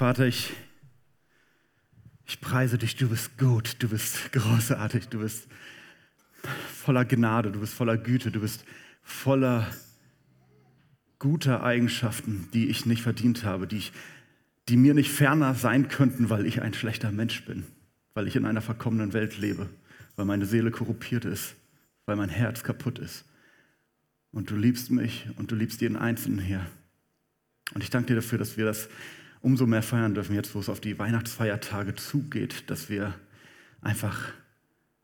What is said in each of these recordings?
Vater, ich, ich preise dich, du bist gut, du bist großartig, du bist voller Gnade, du bist voller Güte, du bist voller guter Eigenschaften, die ich nicht verdient habe, die, ich, die mir nicht ferner sein könnten, weil ich ein schlechter Mensch bin, weil ich in einer verkommenen Welt lebe, weil meine Seele korruptiert ist, weil mein Herz kaputt ist. Und du liebst mich und du liebst jeden Einzelnen hier. Und ich danke dir dafür, dass wir das umso mehr feiern dürfen, jetzt wo es auf die Weihnachtsfeiertage zugeht, dass wir einfach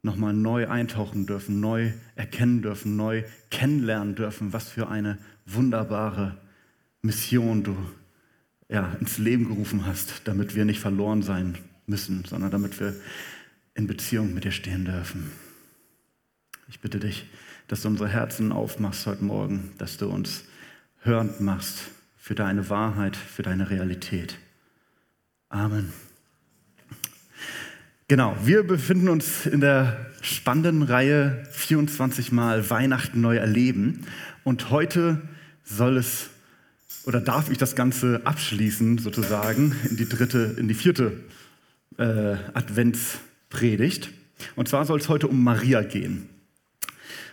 nochmal neu eintauchen dürfen, neu erkennen dürfen, neu kennenlernen dürfen, was für eine wunderbare Mission du ja, ins Leben gerufen hast, damit wir nicht verloren sein müssen, sondern damit wir in Beziehung mit dir stehen dürfen. Ich bitte dich, dass du unsere Herzen aufmachst heute Morgen, dass du uns hörend machst für deine Wahrheit, für deine Realität. Amen. Genau, wir befinden uns in der spannenden Reihe 24 Mal Weihnachten neu erleben. Und heute soll es oder darf ich das Ganze abschließen, sozusagen, in die dritte, in die vierte äh, Adventspredigt. Und zwar soll es heute um Maria gehen.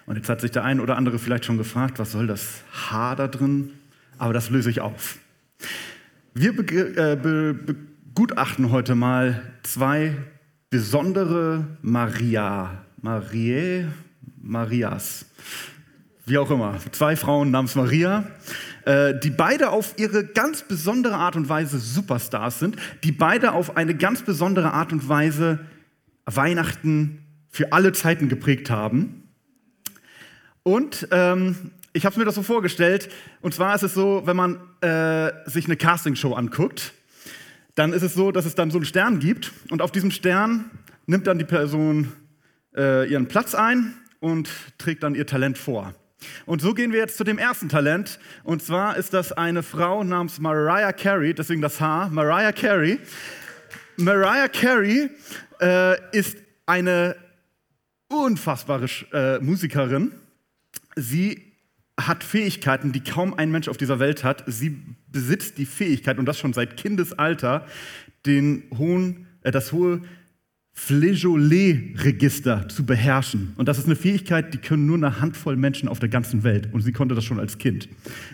Und jetzt hat sich der ein oder andere vielleicht schon gefragt, was soll das H da drin aber das löse ich auf. Wir äh, begutachten heute mal zwei besondere Maria, Marie, Marias, wie auch immer, zwei Frauen namens Maria, äh, die beide auf ihre ganz besondere Art und Weise Superstars sind, die beide auf eine ganz besondere Art und Weise Weihnachten für alle Zeiten geprägt haben. Und ähm, ich habe mir das so vorgestellt. Und zwar ist es so, wenn man äh, sich eine Castingshow anguckt, dann ist es so, dass es dann so einen Stern gibt. Und auf diesem Stern nimmt dann die Person äh, ihren Platz ein und trägt dann ihr Talent vor. Und so gehen wir jetzt zu dem ersten Talent. Und zwar ist das eine Frau namens Mariah Carey, deswegen das Haar, Mariah Carey. Mariah Carey äh, ist eine unfassbare äh, Musikerin. Sie hat Fähigkeiten, die kaum ein Mensch auf dieser Welt hat. Sie besitzt die Fähigkeit, und das schon seit Kindesalter, den hohen, äh, das hohe Flageolet-Register zu beherrschen. Und das ist eine Fähigkeit, die können nur eine Handvoll Menschen auf der ganzen Welt. Und sie konnte das schon als Kind.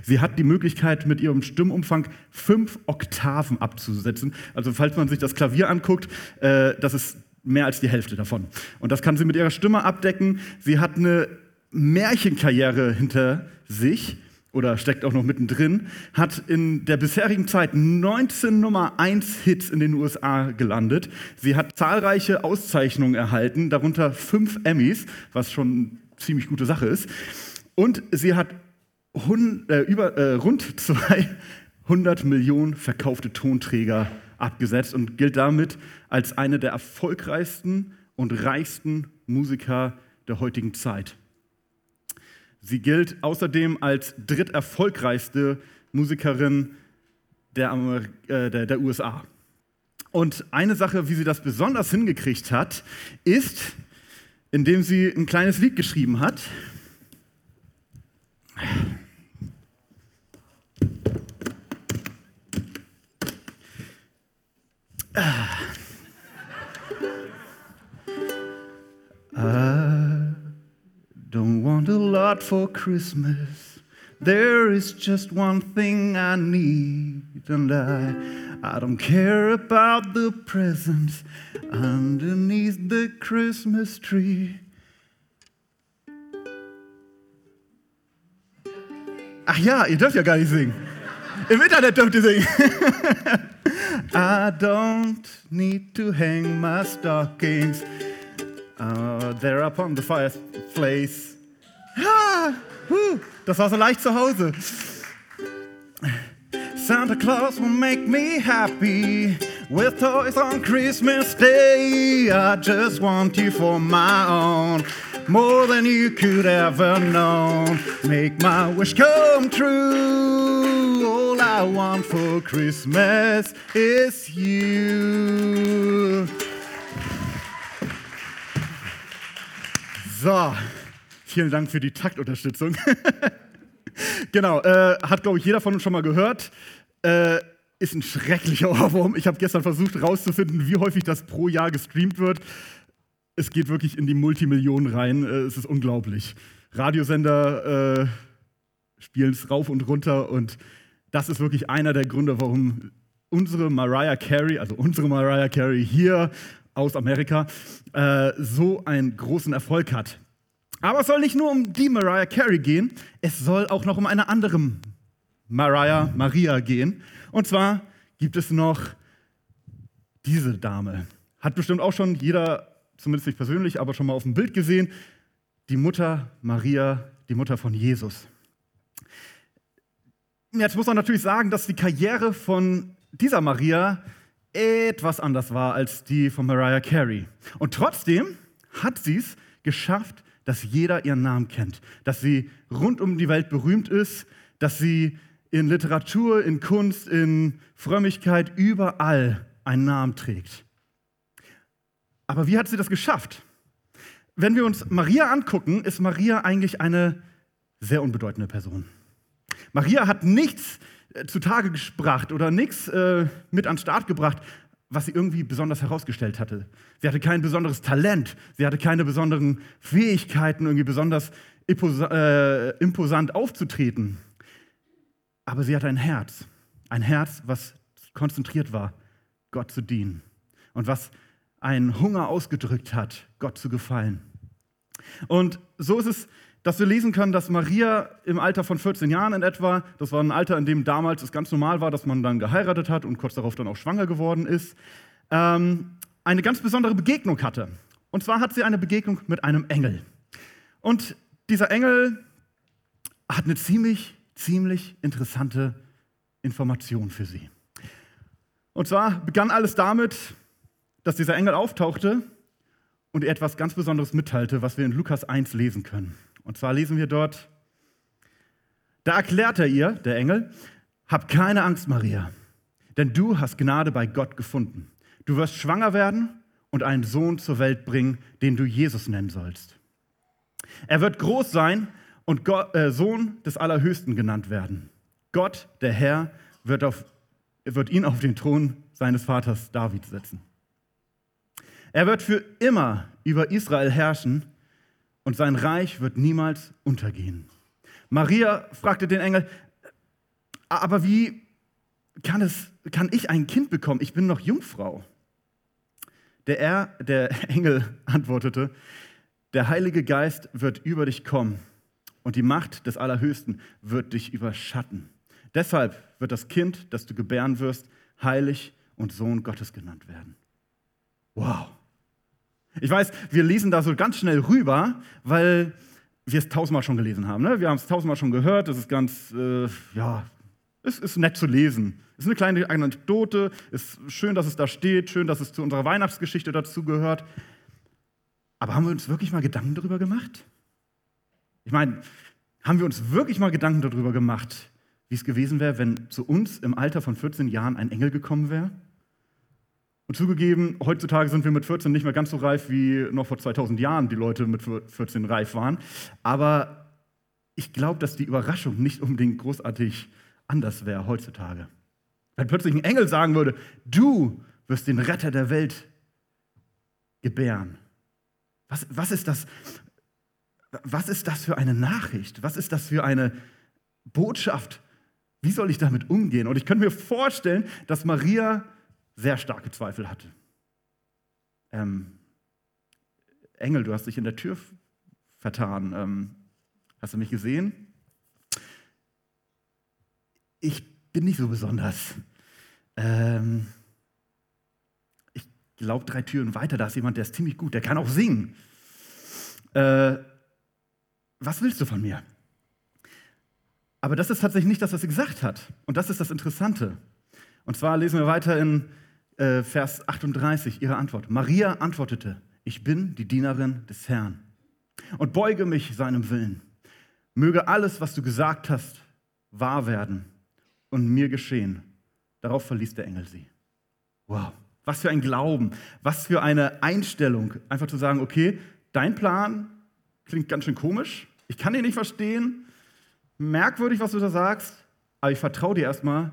Sie hat die Möglichkeit, mit ihrem Stimmumfang fünf Oktaven abzusetzen. Also falls man sich das Klavier anguckt, äh, das ist mehr als die Hälfte davon. Und das kann sie mit ihrer Stimme abdecken. Sie hat eine Märchenkarriere hinter sich oder steckt auch noch mittendrin, hat in der bisherigen Zeit 19 Nummer 1 Hits in den USA gelandet. Sie hat zahlreiche Auszeichnungen erhalten, darunter fünf Emmys, was schon eine ziemlich gute Sache ist. Und sie hat hund, äh, über, äh, rund 200 Millionen verkaufte Tonträger abgesetzt und gilt damit als eine der erfolgreichsten und reichsten Musiker der heutigen Zeit. Sie gilt außerdem als dritterfolgreichste Musikerin der, äh, der, der USA. Und eine Sache, wie sie das besonders hingekriegt hat, ist, indem sie ein kleines Lied geschrieben hat. Ah. Ah. Don't want a lot for Christmas. There is just one thing I need, and I, I don't care about the presents underneath the Christmas tree. Ach ja, ihr dürft ja gar nicht singen. Im Internet dürft ihr singen. I don't need to hang my stockings Uh, they're up the fireplace. Ah, whew, das war so leicht zu Hause. Santa Claus will make me happy with toys on Christmas Day. I just want you for my own, more than you could ever know. Make my wish come true. All I want for Christmas is you. So, vielen Dank für die Taktunterstützung. genau, äh, hat, glaube ich, jeder von uns schon mal gehört. Äh, ist ein schrecklicher Ohrwurm. Ich habe gestern versucht herauszufinden, wie häufig das pro Jahr gestreamt wird. Es geht wirklich in die Multimillionen rein. Äh, es ist unglaublich. Radiosender äh, spielen es rauf und runter und das ist wirklich einer der Gründe, warum unsere Mariah Carey, also unsere Mariah Carey hier aus Amerika, äh, so einen großen Erfolg hat. Aber es soll nicht nur um die Mariah Carey gehen, es soll auch noch um eine andere Mariah Maria gehen. Und zwar gibt es noch diese Dame. Hat bestimmt auch schon jeder, zumindest nicht persönlich, aber schon mal auf dem Bild gesehen. Die Mutter Maria, die Mutter von Jesus. Jetzt muss man natürlich sagen, dass die Karriere von dieser Maria etwas anders war als die von Mariah Carey. Und trotzdem hat sie es geschafft, dass jeder ihren Namen kennt, dass sie rund um die Welt berühmt ist, dass sie in Literatur, in Kunst, in Frömmigkeit überall einen Namen trägt. Aber wie hat sie das geschafft? Wenn wir uns Maria angucken, ist Maria eigentlich eine sehr unbedeutende Person. Maria hat nichts zutage gebracht oder nichts äh, mit an den Start gebracht, was sie irgendwie besonders herausgestellt hatte. Sie hatte kein besonderes Talent, sie hatte keine besonderen Fähigkeiten, irgendwie besonders äh, imposant aufzutreten. Aber sie hatte ein Herz, ein Herz, was konzentriert war, Gott zu dienen und was einen Hunger ausgedrückt hat, Gott zu gefallen. Und so ist es dass wir lesen können, dass Maria im Alter von 14 Jahren in etwa, das war ein Alter, in dem damals es ganz normal war, dass man dann geheiratet hat und kurz darauf dann auch schwanger geworden ist, ähm, eine ganz besondere Begegnung hatte. Und zwar hat sie eine Begegnung mit einem Engel. Und dieser Engel hat eine ziemlich, ziemlich interessante Information für sie. Und zwar begann alles damit, dass dieser Engel auftauchte und ihr etwas ganz Besonderes mitteilte, was wir in Lukas 1 lesen können. Und zwar lesen wir dort, da erklärt er ihr, der Engel, hab keine Angst, Maria, denn du hast Gnade bei Gott gefunden. Du wirst schwanger werden und einen Sohn zur Welt bringen, den du Jesus nennen sollst. Er wird groß sein und Gott, äh, Sohn des Allerhöchsten genannt werden. Gott, der Herr, wird, auf, wird ihn auf den Thron seines Vaters David setzen. Er wird für immer über Israel herrschen und sein Reich wird niemals untergehen. Maria fragte den Engel, aber wie kann, es, kann ich ein Kind bekommen? Ich bin noch Jungfrau. Der, er, der Engel antwortete, der Heilige Geist wird über dich kommen und die Macht des Allerhöchsten wird dich überschatten. Deshalb wird das Kind, das du gebären wirst, heilig und Sohn Gottes genannt werden. Wow. Ich weiß, wir lesen da so ganz schnell rüber, weil wir es tausendmal schon gelesen haben. Ne? Wir haben es tausendmal schon gehört. Das ist ganz, äh, ja, es ist nett zu lesen. Es ist eine kleine Anekdote. Es ist schön, dass es da steht. Schön, dass es zu unserer Weihnachtsgeschichte dazu gehört. Aber haben wir uns wirklich mal Gedanken darüber gemacht? Ich meine, haben wir uns wirklich mal Gedanken darüber gemacht, wie es gewesen wäre, wenn zu uns im Alter von 14 Jahren ein Engel gekommen wäre? Und zugegeben, heutzutage sind wir mit 14 nicht mehr ganz so reif, wie noch vor 2000 Jahren die Leute mit 14 reif waren. Aber ich glaube, dass die Überraschung nicht unbedingt großartig anders wäre heutzutage. Wenn plötzlich ein Engel sagen würde, du wirst den Retter der Welt gebären. Was, was, ist das, was ist das für eine Nachricht? Was ist das für eine Botschaft? Wie soll ich damit umgehen? Und ich könnte mir vorstellen, dass Maria sehr starke Zweifel hatte. Ähm, Engel, du hast dich in der Tür vertan. Ähm, hast du mich gesehen? Ich bin nicht so besonders. Ähm, ich glaube, drei Türen weiter, da ist jemand, der ist ziemlich gut, der kann auch singen. Äh, was willst du von mir? Aber das ist tatsächlich nicht das, was sie gesagt hat. Und das ist das Interessante. Und zwar lesen wir weiter in äh, Vers 38, ihre Antwort. Maria antwortete, ich bin die Dienerin des Herrn und beuge mich seinem Willen. Möge alles, was du gesagt hast, wahr werden und mir geschehen. Darauf verließ der Engel sie. Wow, was für ein Glauben, was für eine Einstellung, einfach zu sagen, okay, dein Plan klingt ganz schön komisch, ich kann ihn nicht verstehen, merkwürdig, was du da sagst, aber ich vertraue dir erstmal,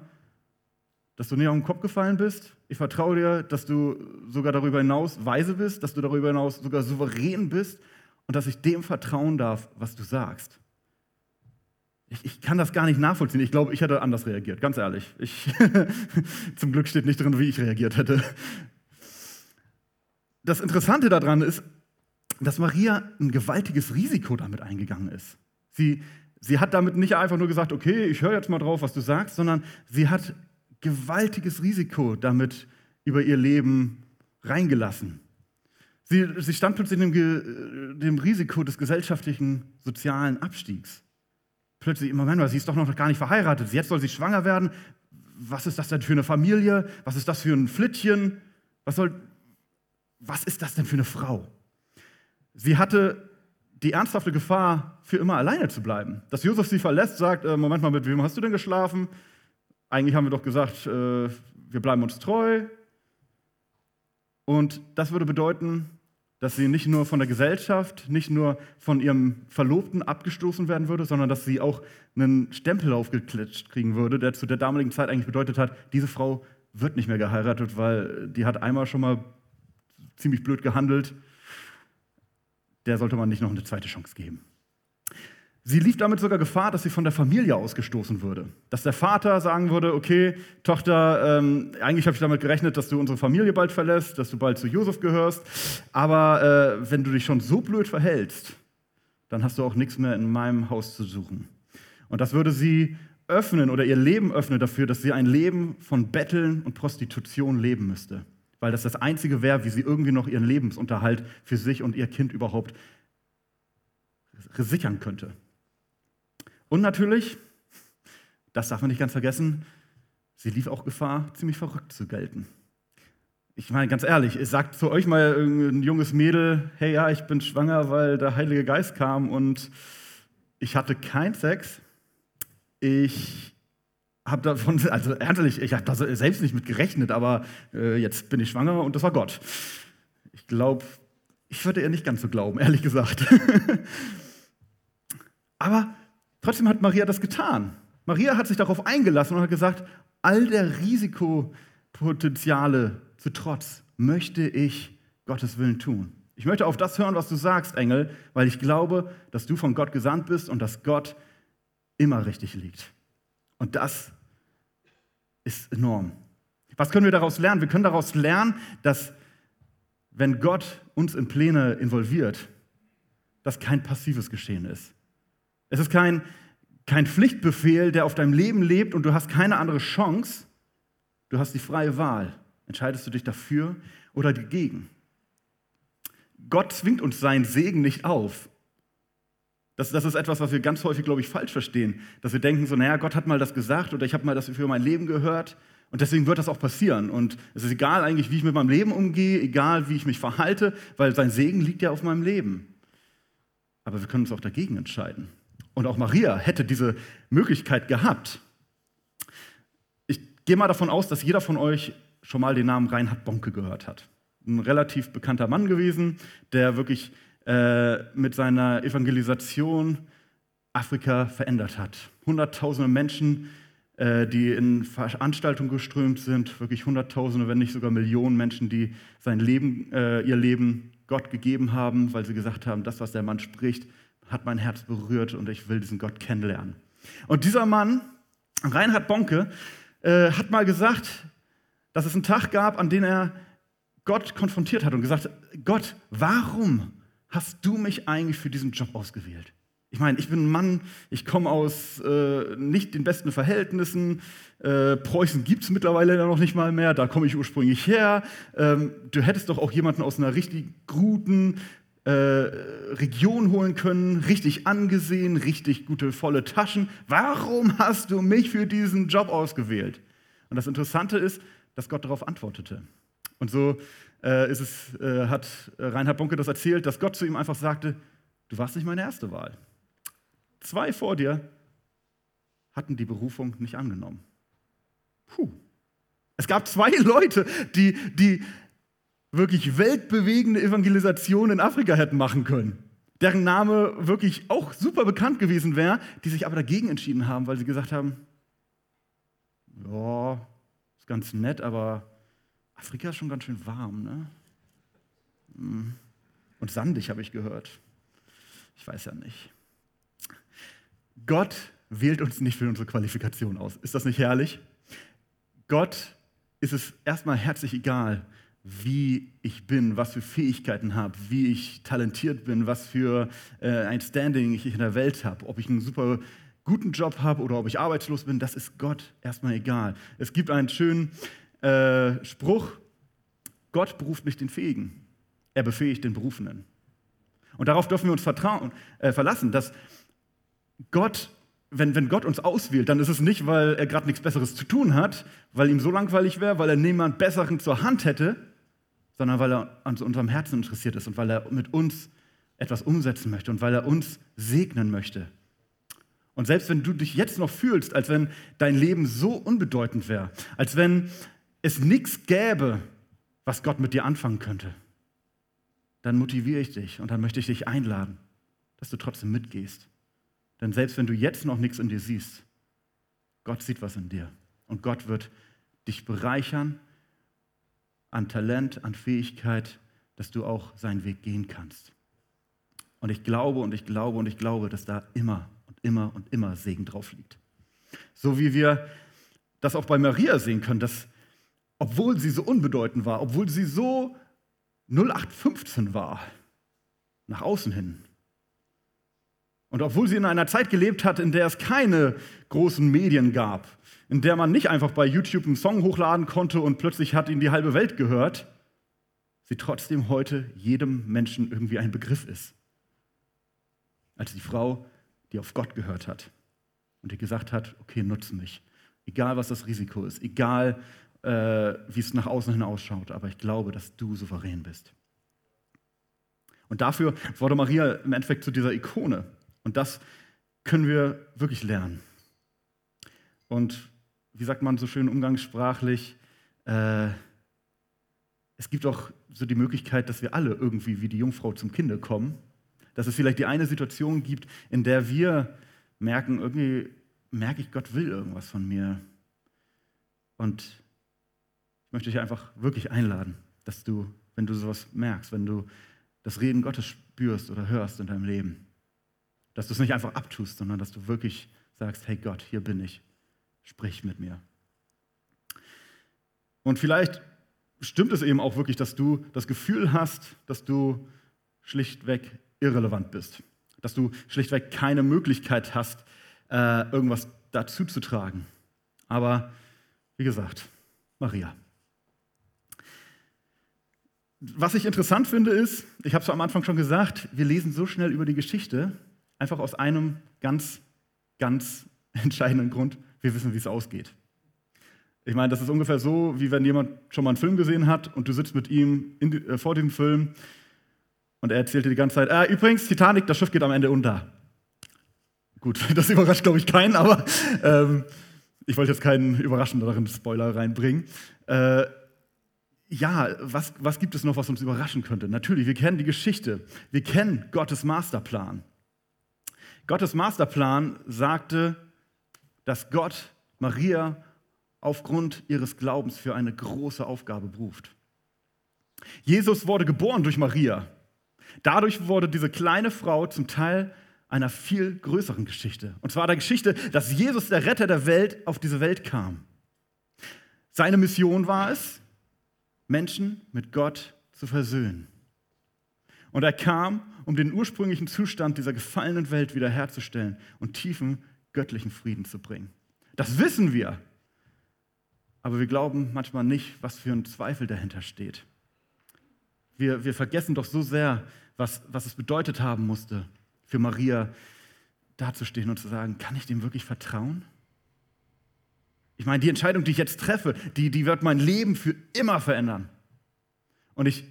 dass du nicht auf den Kopf gefallen bist. Ich vertraue dir, dass du sogar darüber hinaus weise bist, dass du darüber hinaus sogar souverän bist und dass ich dem vertrauen darf, was du sagst. Ich, ich kann das gar nicht nachvollziehen. Ich glaube, ich hätte anders reagiert, ganz ehrlich. Ich, zum Glück steht nicht drin, wie ich reagiert hätte. Das Interessante daran ist, dass Maria ein gewaltiges Risiko damit eingegangen ist. Sie, sie hat damit nicht einfach nur gesagt, okay, ich höre jetzt mal drauf, was du sagst, sondern sie hat gewaltiges Risiko damit über ihr Leben reingelassen. Sie, sie stand plötzlich dem, dem Risiko des gesellschaftlichen, sozialen Abstiegs plötzlich, Moment mal, sie ist doch noch gar nicht verheiratet, jetzt soll sie schwanger werden. Was ist das denn für eine Familie? Was ist das für ein Flittchen? Was, soll, was ist das denn für eine Frau? Sie hatte die ernsthafte Gefahr, für immer alleine zu bleiben. Dass Josef sie verlässt, sagt, äh, Moment mal, mit wem hast du denn geschlafen? Eigentlich haben wir doch gesagt, äh, wir bleiben uns treu. Und das würde bedeuten, dass sie nicht nur von der Gesellschaft, nicht nur von ihrem Verlobten abgestoßen werden würde, sondern dass sie auch einen Stempel aufgeklitscht kriegen würde, der zu der damaligen Zeit eigentlich bedeutet hat, diese Frau wird nicht mehr geheiratet, weil die hat einmal schon mal ziemlich blöd gehandelt. Der sollte man nicht noch eine zweite Chance geben. Sie lief damit sogar Gefahr, dass sie von der Familie ausgestoßen würde. Dass der Vater sagen würde, okay, Tochter, ähm, eigentlich habe ich damit gerechnet, dass du unsere Familie bald verlässt, dass du bald zu Josef gehörst, aber äh, wenn du dich schon so blöd verhältst, dann hast du auch nichts mehr in meinem Haus zu suchen. Und das würde sie öffnen oder ihr Leben öffnen dafür, dass sie ein Leben von Betteln und Prostitution leben müsste. Weil das das Einzige wäre, wie sie irgendwie noch ihren Lebensunterhalt für sich und ihr Kind überhaupt sichern könnte. Und natürlich, das darf man nicht ganz vergessen, sie lief auch Gefahr, ziemlich verrückt zu gelten. Ich meine, ganz ehrlich, sagt zu euch mal ein junges Mädel, hey ja, ich bin schwanger, weil der Heilige Geist kam und ich hatte keinen Sex. Ich habe davon, also ehrlich, ich habe da selbst nicht mit gerechnet, aber äh, jetzt bin ich schwanger und das war Gott. Ich glaube, ich würde eher nicht ganz so glauben, ehrlich gesagt. aber Trotzdem hat Maria das getan. Maria hat sich darauf eingelassen und hat gesagt, all der Risikopotenziale zu trotz möchte ich Gottes Willen tun. Ich möchte auf das hören, was du sagst, Engel, weil ich glaube, dass du von Gott gesandt bist und dass Gott immer richtig liegt. Und das ist enorm. Was können wir daraus lernen? Wir können daraus lernen, dass wenn Gott uns in Pläne involviert, das kein passives Geschehen ist. Es ist kein, kein Pflichtbefehl, der auf deinem Leben lebt und du hast keine andere Chance. Du hast die freie Wahl. Entscheidest du dich dafür oder dagegen? Gott zwingt uns seinen Segen nicht auf. Das, das ist etwas, was wir ganz häufig, glaube ich, falsch verstehen. Dass wir denken, so, naja, Gott hat mal das gesagt oder ich habe mal das für mein Leben gehört und deswegen wird das auch passieren. Und es ist egal eigentlich, wie ich mit meinem Leben umgehe, egal, wie ich mich verhalte, weil sein Segen liegt ja auf meinem Leben. Aber wir können uns auch dagegen entscheiden. Und auch Maria hätte diese Möglichkeit gehabt. Ich gehe mal davon aus, dass jeder von euch schon mal den Namen Reinhard Bonke gehört hat. Ein relativ bekannter Mann gewesen, der wirklich äh, mit seiner Evangelisation Afrika verändert hat. Hunderttausende Menschen, äh, die in Veranstaltungen geströmt sind, wirklich Hunderttausende, wenn nicht sogar Millionen Menschen, die sein Leben, äh, ihr Leben Gott gegeben haben, weil sie gesagt haben, das, was der Mann spricht, hat mein Herz berührt und ich will diesen Gott kennenlernen. Und dieser Mann, Reinhard Bonke, äh, hat mal gesagt, dass es einen Tag gab, an dem er Gott konfrontiert hat und gesagt, Gott, warum hast du mich eigentlich für diesen Job ausgewählt? Ich meine, ich bin ein Mann, ich komme aus äh, nicht den besten Verhältnissen. Äh, Preußen gibt es mittlerweile noch nicht mal mehr, da komme ich ursprünglich her. Ähm, du hättest doch auch jemanden aus einer richtig guten, äh, Region holen können, richtig angesehen, richtig gute volle Taschen. Warum hast du mich für diesen Job ausgewählt? Und das Interessante ist, dass Gott darauf antwortete. Und so äh, ist es, äh, hat Reinhard Bunke das erzählt, dass Gott zu ihm einfach sagte, du warst nicht meine erste Wahl. Zwei vor dir hatten die Berufung nicht angenommen. Puh. Es gab zwei Leute, die, die wirklich weltbewegende Evangelisation in Afrika hätten machen können, deren Name wirklich auch super bekannt gewesen wäre, die sich aber dagegen entschieden haben, weil sie gesagt haben, ja, ist ganz nett, aber Afrika ist schon ganz schön warm, ne? Hm. Und sandig, habe ich gehört. Ich weiß ja nicht. Gott wählt uns nicht für unsere Qualifikation aus. Ist das nicht herrlich? Gott ist es erstmal herzlich egal, wie ich bin, was für Fähigkeiten habe, wie ich talentiert bin, was für äh, ein Standing ich in der Welt habe, ob ich einen super guten Job habe oder ob ich arbeitslos bin, das ist Gott erstmal egal. Es gibt einen schönen äh, Spruch, Gott beruft nicht den Fähigen, er befähigt den Berufenen. Und darauf dürfen wir uns vertrauen, äh, verlassen, dass Gott wenn, wenn Gott uns auswählt, dann ist es nicht, weil er gerade nichts Besseres zu tun hat, weil ihm so langweilig wäre, weil er niemand Besseren zur Hand hätte, sondern weil er an unserem Herzen interessiert ist und weil er mit uns etwas umsetzen möchte und weil er uns segnen möchte. Und selbst wenn du dich jetzt noch fühlst, als wenn dein Leben so unbedeutend wäre, als wenn es nichts gäbe, was Gott mit dir anfangen könnte, dann motiviere ich dich und dann möchte ich dich einladen, dass du trotzdem mitgehst. Denn selbst wenn du jetzt noch nichts in dir siehst, Gott sieht was in dir. Und Gott wird dich bereichern an Talent, an Fähigkeit, dass du auch seinen Weg gehen kannst. Und ich glaube und ich glaube und ich glaube, dass da immer und immer und immer Segen drauf liegt. So wie wir das auch bei Maria sehen können, dass obwohl sie so unbedeutend war, obwohl sie so 0815 war, nach außen hin, und obwohl sie in einer Zeit gelebt hat, in der es keine großen Medien gab, in der man nicht einfach bei YouTube einen Song hochladen konnte und plötzlich hat ihn die halbe Welt gehört, sie trotzdem heute jedem Menschen irgendwie ein Begriff ist. Als die Frau, die auf Gott gehört hat und die gesagt hat, okay, nutze mich. Egal, was das Risiko ist, egal, äh, wie es nach außen hin ausschaut, aber ich glaube, dass du souverän bist. Und dafür wurde Maria im Endeffekt zu dieser Ikone. Und das können wir wirklich lernen. Und wie sagt man so schön umgangssprachlich, äh, es gibt auch so die Möglichkeit, dass wir alle irgendwie wie die Jungfrau zum Kinde kommen. Dass es vielleicht die eine Situation gibt, in der wir merken, irgendwie merke ich, Gott will irgendwas von mir. Und ich möchte dich einfach wirklich einladen, dass du, wenn du sowas merkst, wenn du das Reden Gottes spürst oder hörst in deinem Leben, dass du es nicht einfach abtust, sondern dass du wirklich sagst, hey Gott, hier bin ich, sprich mit mir. Und vielleicht stimmt es eben auch wirklich, dass du das Gefühl hast, dass du schlichtweg irrelevant bist, dass du schlichtweg keine Möglichkeit hast, äh, irgendwas dazu zu tragen. Aber wie gesagt, Maria. Was ich interessant finde ist, ich habe es am Anfang schon gesagt, wir lesen so schnell über die Geschichte, Einfach aus einem ganz, ganz entscheidenden Grund. Wir wissen, wie es ausgeht. Ich meine, das ist ungefähr so, wie wenn jemand schon mal einen Film gesehen hat und du sitzt mit ihm die, äh, vor diesem Film und er erzählt dir die ganze Zeit, ah, übrigens, Titanic, das Schiff geht am Ende unter. Gut, das überrascht, glaube ich, keinen, aber ähm, ich wollte jetzt keinen überraschenderen Spoiler reinbringen. Äh, ja, was, was gibt es noch, was uns überraschen könnte? Natürlich, wir kennen die Geschichte. Wir kennen Gottes Masterplan. Gottes Masterplan sagte, dass Gott Maria aufgrund ihres Glaubens für eine große Aufgabe beruft. Jesus wurde geboren durch Maria. Dadurch wurde diese kleine Frau zum Teil einer viel größeren Geschichte. Und zwar der Geschichte, dass Jesus, der Retter der Welt, auf diese Welt kam. Seine Mission war es, Menschen mit Gott zu versöhnen. Und er kam, um den ursprünglichen Zustand dieser gefallenen Welt wiederherzustellen und tiefen göttlichen Frieden zu bringen. Das wissen wir. Aber wir glauben manchmal nicht, was für ein Zweifel dahinter steht. Wir, wir vergessen doch so sehr, was, was es bedeutet haben musste, für Maria dazustehen und zu sagen, kann ich dem wirklich vertrauen? Ich meine, die Entscheidung, die ich jetzt treffe, die, die wird mein Leben für immer verändern. Und ich,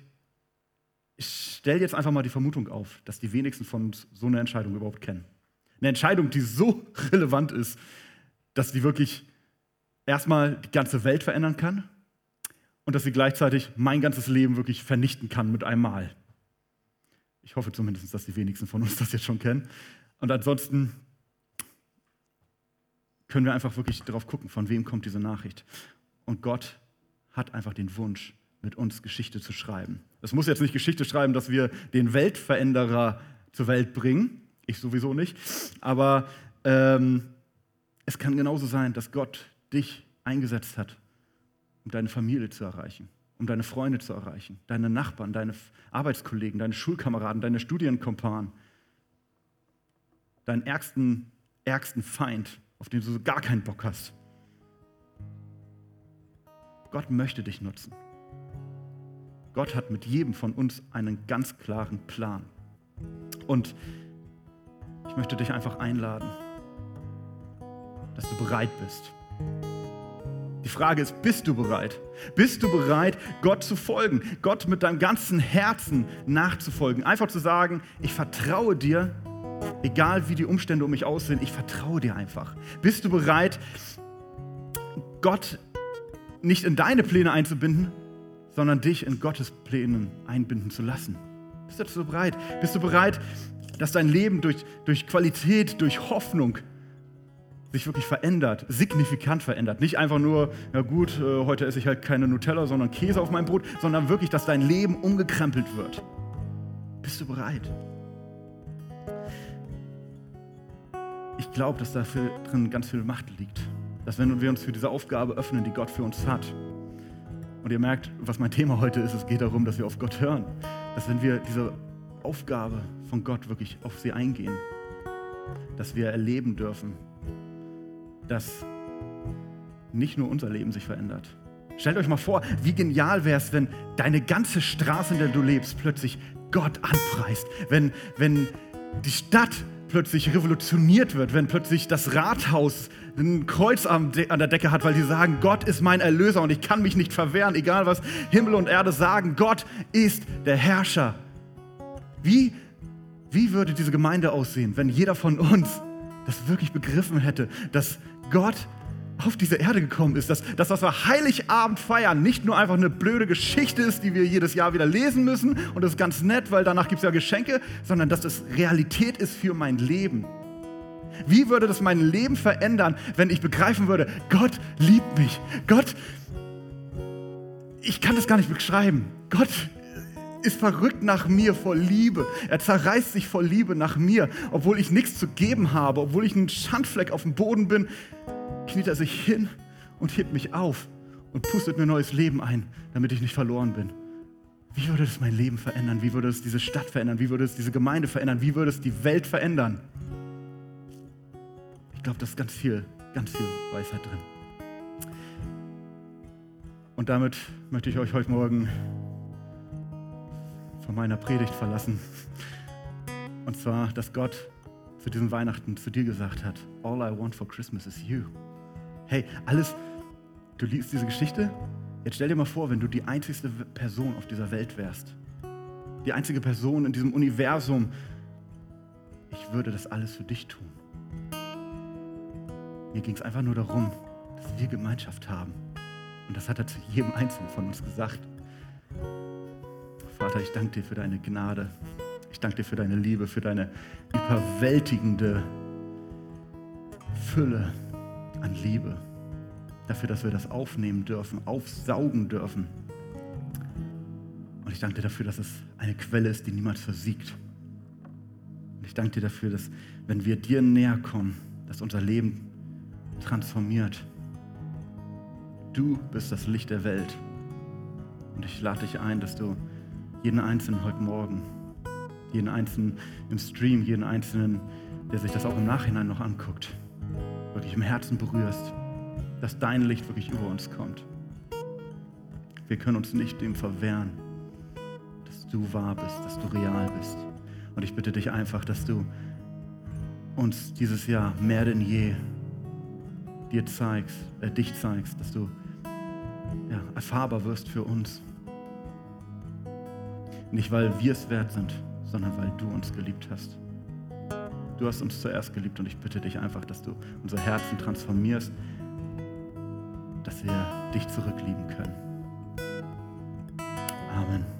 ich stelle jetzt einfach mal die Vermutung auf, dass die wenigsten von uns so eine Entscheidung überhaupt kennen. Eine Entscheidung, die so relevant ist, dass die wirklich erstmal die ganze Welt verändern kann und dass sie gleichzeitig mein ganzes Leben wirklich vernichten kann mit einem Mal. Ich hoffe zumindest, dass die wenigsten von uns das jetzt schon kennen. Und ansonsten können wir einfach wirklich darauf gucken, von wem kommt diese Nachricht. Und Gott hat einfach den Wunsch, mit uns Geschichte zu schreiben. Es muss jetzt nicht Geschichte schreiben, dass wir den Weltveränderer zur Welt bringen. Ich sowieso nicht. Aber ähm, es kann genauso sein, dass Gott dich eingesetzt hat, um deine Familie zu erreichen, um deine Freunde zu erreichen, deine Nachbarn, deine Arbeitskollegen, deine Schulkameraden, deine Studienkompanen, deinen ärgsten, ärgsten Feind, auf den du so gar keinen Bock hast. Gott möchte dich nutzen. Gott hat mit jedem von uns einen ganz klaren Plan. Und ich möchte dich einfach einladen, dass du bereit bist. Die Frage ist, bist du bereit? Bist du bereit, Gott zu folgen, Gott mit deinem ganzen Herzen nachzufolgen? Einfach zu sagen, ich vertraue dir, egal wie die Umstände um mich aussehen, ich vertraue dir einfach. Bist du bereit, Gott nicht in deine Pläne einzubinden, sondern dich in Gottes Plänen einbinden zu lassen. Bist du dazu bereit? Bist du bereit, dass dein Leben durch, durch Qualität, durch Hoffnung sich wirklich verändert, signifikant verändert? Nicht einfach nur, ja gut, äh, heute esse ich halt keine Nutella, sondern Käse auf meinem Brot, sondern wirklich, dass dein Leben umgekrempelt wird. Bist du bereit? Ich glaube, dass da drin ganz viel Macht liegt dass wenn wir uns für diese Aufgabe öffnen, die Gott für uns hat, und ihr merkt, was mein Thema heute ist, es geht darum, dass wir auf Gott hören, dass wenn wir diese Aufgabe von Gott wirklich auf sie eingehen, dass wir erleben dürfen, dass nicht nur unser Leben sich verändert. Stellt euch mal vor, wie genial wäre es, wenn deine ganze Straße, in der du lebst, plötzlich Gott anpreist. Wenn, wenn die Stadt plötzlich revolutioniert wird, wenn plötzlich das Rathaus ein Kreuz an der Decke hat, weil sie sagen, Gott ist mein Erlöser und ich kann mich nicht verwehren, egal was Himmel und Erde sagen, Gott ist der Herrscher. Wie, wie würde diese Gemeinde aussehen, wenn jeder von uns das wirklich begriffen hätte, dass Gott auf diese Erde gekommen ist, dass das, was wir Heiligabend feiern, nicht nur einfach eine blöde Geschichte ist, die wir jedes Jahr wieder lesen müssen und das ist ganz nett, weil danach gibt es ja Geschenke, sondern dass das Realität ist für mein Leben. Wie würde das mein Leben verändern, wenn ich begreifen würde, Gott liebt mich. Gott, ich kann das gar nicht beschreiben. Gott ist verrückt nach mir vor Liebe. Er zerreißt sich vor Liebe nach mir, obwohl ich nichts zu geben habe, obwohl ich ein Schandfleck auf dem Boden bin, kniet er sich hin und hebt mich auf und pustet mir neues Leben ein, damit ich nicht verloren bin. Wie würde es mein Leben verändern? Wie würde es diese Stadt verändern? Wie würde es diese Gemeinde verändern? Wie würde es die Welt verändern? glaube, da ist ganz viel, ganz viel Weisheit drin. Und damit möchte ich euch heute Morgen von meiner Predigt verlassen. Und zwar, dass Gott zu diesem Weihnachten zu dir gesagt hat, All I want for Christmas is you. Hey, alles, du liest diese Geschichte, jetzt stell dir mal vor, wenn du die einzigste Person auf dieser Welt wärst. Die einzige Person in diesem Universum. Ich würde das alles für dich tun. Mir ging es einfach nur darum, dass wir Gemeinschaft haben. Und das hat er zu jedem Einzelnen von uns gesagt. Vater, ich danke dir für deine Gnade. Ich danke dir für deine Liebe, für deine überwältigende Fülle an Liebe. Dafür, dass wir das aufnehmen dürfen, aufsaugen dürfen. Und ich danke dir dafür, dass es eine Quelle ist, die niemals versiegt. Und ich danke dir dafür, dass wenn wir dir näher kommen, dass unser Leben transformiert. Du bist das Licht der Welt. Und ich lade dich ein, dass du jeden Einzelnen heute Morgen, jeden Einzelnen im Stream, jeden Einzelnen, der sich das auch im Nachhinein noch anguckt, wirklich im Herzen berührst, dass dein Licht wirklich über uns kommt. Wir können uns nicht dem verwehren, dass du wahr bist, dass du real bist. Und ich bitte dich einfach, dass du uns dieses Jahr mehr denn je dir zeigst, äh, dich zeigst, dass du ja, erfahrbar wirst für uns. Nicht, weil wir es wert sind, sondern weil du uns geliebt hast. Du hast uns zuerst geliebt und ich bitte dich einfach, dass du unser Herzen transformierst, dass wir dich zurücklieben können. Amen.